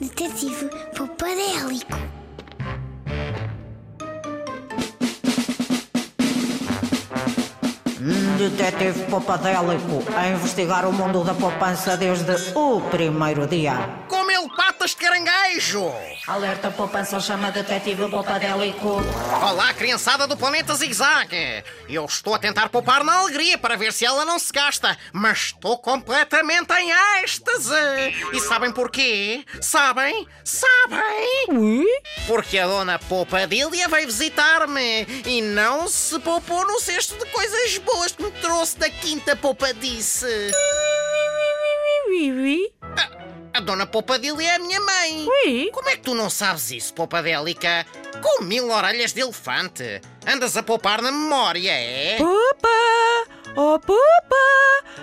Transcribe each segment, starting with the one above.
Detetive Popadélico. Detetive Popadélico a investigar o mundo da poupança desde o primeiro dia. Como ele patas de caranguejo! Alerta poupança chama Detetive Popadélico. Olá, criançada do planeta Zig Zag! Eu estou a tentar poupar na alegria para ver se ela não se gasta, mas estou completamente em êxtase! E sabem porquê? Sabem? Sabem? Porque a dona Poupadilha veio visitar-me e não se poupou no cesto de coisas boas que me trouxe da quinta Poupadice. Oui, oui. A dona Poupadilha é a minha mãe. Oui. Como é que tu não sabes isso, Poupadélica? Com mil orelhas de elefante. Andas a poupar na memória, é? Pupa! Oh, Pupa!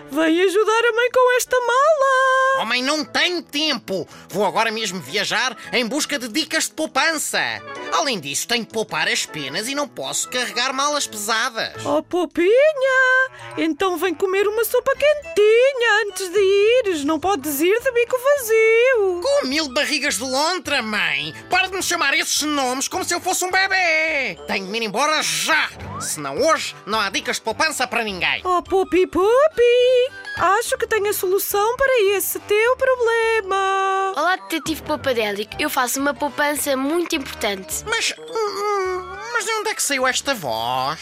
Vem ajudar a mãe com esta mala! Homem, não tenho tempo. Vou agora mesmo viajar em busca de dicas de poupança. Além disso, tenho que poupar as penas e não posso carregar malas pesadas. Oh, Pupinha! Então vem comer uma sopa quentinha antes de ires. Não podes ir de bico vazio. Com mil barrigas de lontra, mãe! Para de me chamar esses nomes como se eu fosse um bebê! Tenho de me ir embora já! Senão hoje não há dicas de poupança para ninguém. Oh, Pupi Pupi! Acho que tenho a solução para esse teu problema. Olá, detetive Poupadélico. Eu faço uma poupança muito importante. Mas. hum, Mas de onde é que saiu esta voz?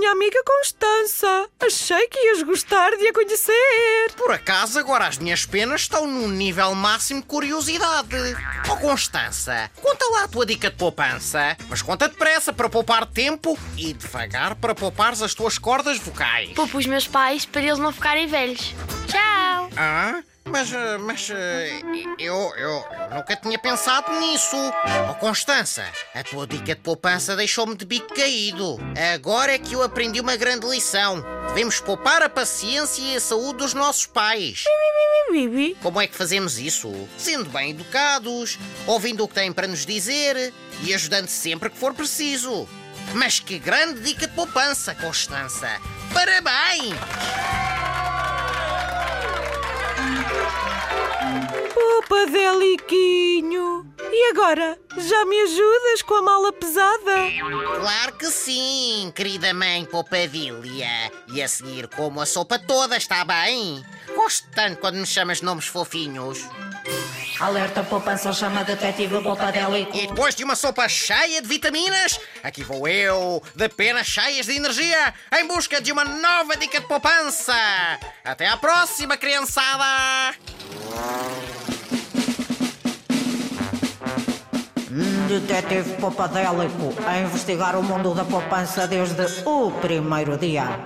A minha amiga Constança. Achei que ias gostar de a conhecer. Por acaso agora as minhas penas estão num nível máximo de curiosidade. Oh Constança, conta lá a tua dica de poupança. Mas conta depressa para poupar tempo e devagar para poupares as tuas cordas vocais. Poupo os meus pais para eles não ficarem velhos. Tchau! Ah? Mas, eh, mas eh, eu, eu, eu nunca tinha pensado nisso. Oh Constança, a tua dica de poupança deixou-me de bico caído. Agora é que eu aprendi uma grande lição. Devemos poupar a paciência e a saúde dos nossos pais. Como é que fazemos isso? Sendo bem educados, ouvindo o que têm para nos dizer e ajudando sempre que for preciso. Mas que grande dica de poupança, Constança! Parabéns! Pupa Deliquinho. E agora? Já me ajudas com a mala pesada? Claro que sim, querida mãe Poupadilha. E a seguir como a sopa toda, está bem? Gosto tanto quando me chamas nomes fofinhos. Alerta poupança chama Detetive Popadélico. E depois de uma sopa cheia de vitaminas, aqui vou eu, de penas cheias de energia, em busca de uma nova dica de poupança. Até à próxima, criançada! Detetive Popadélico a investigar o mundo da poupança desde o primeiro dia.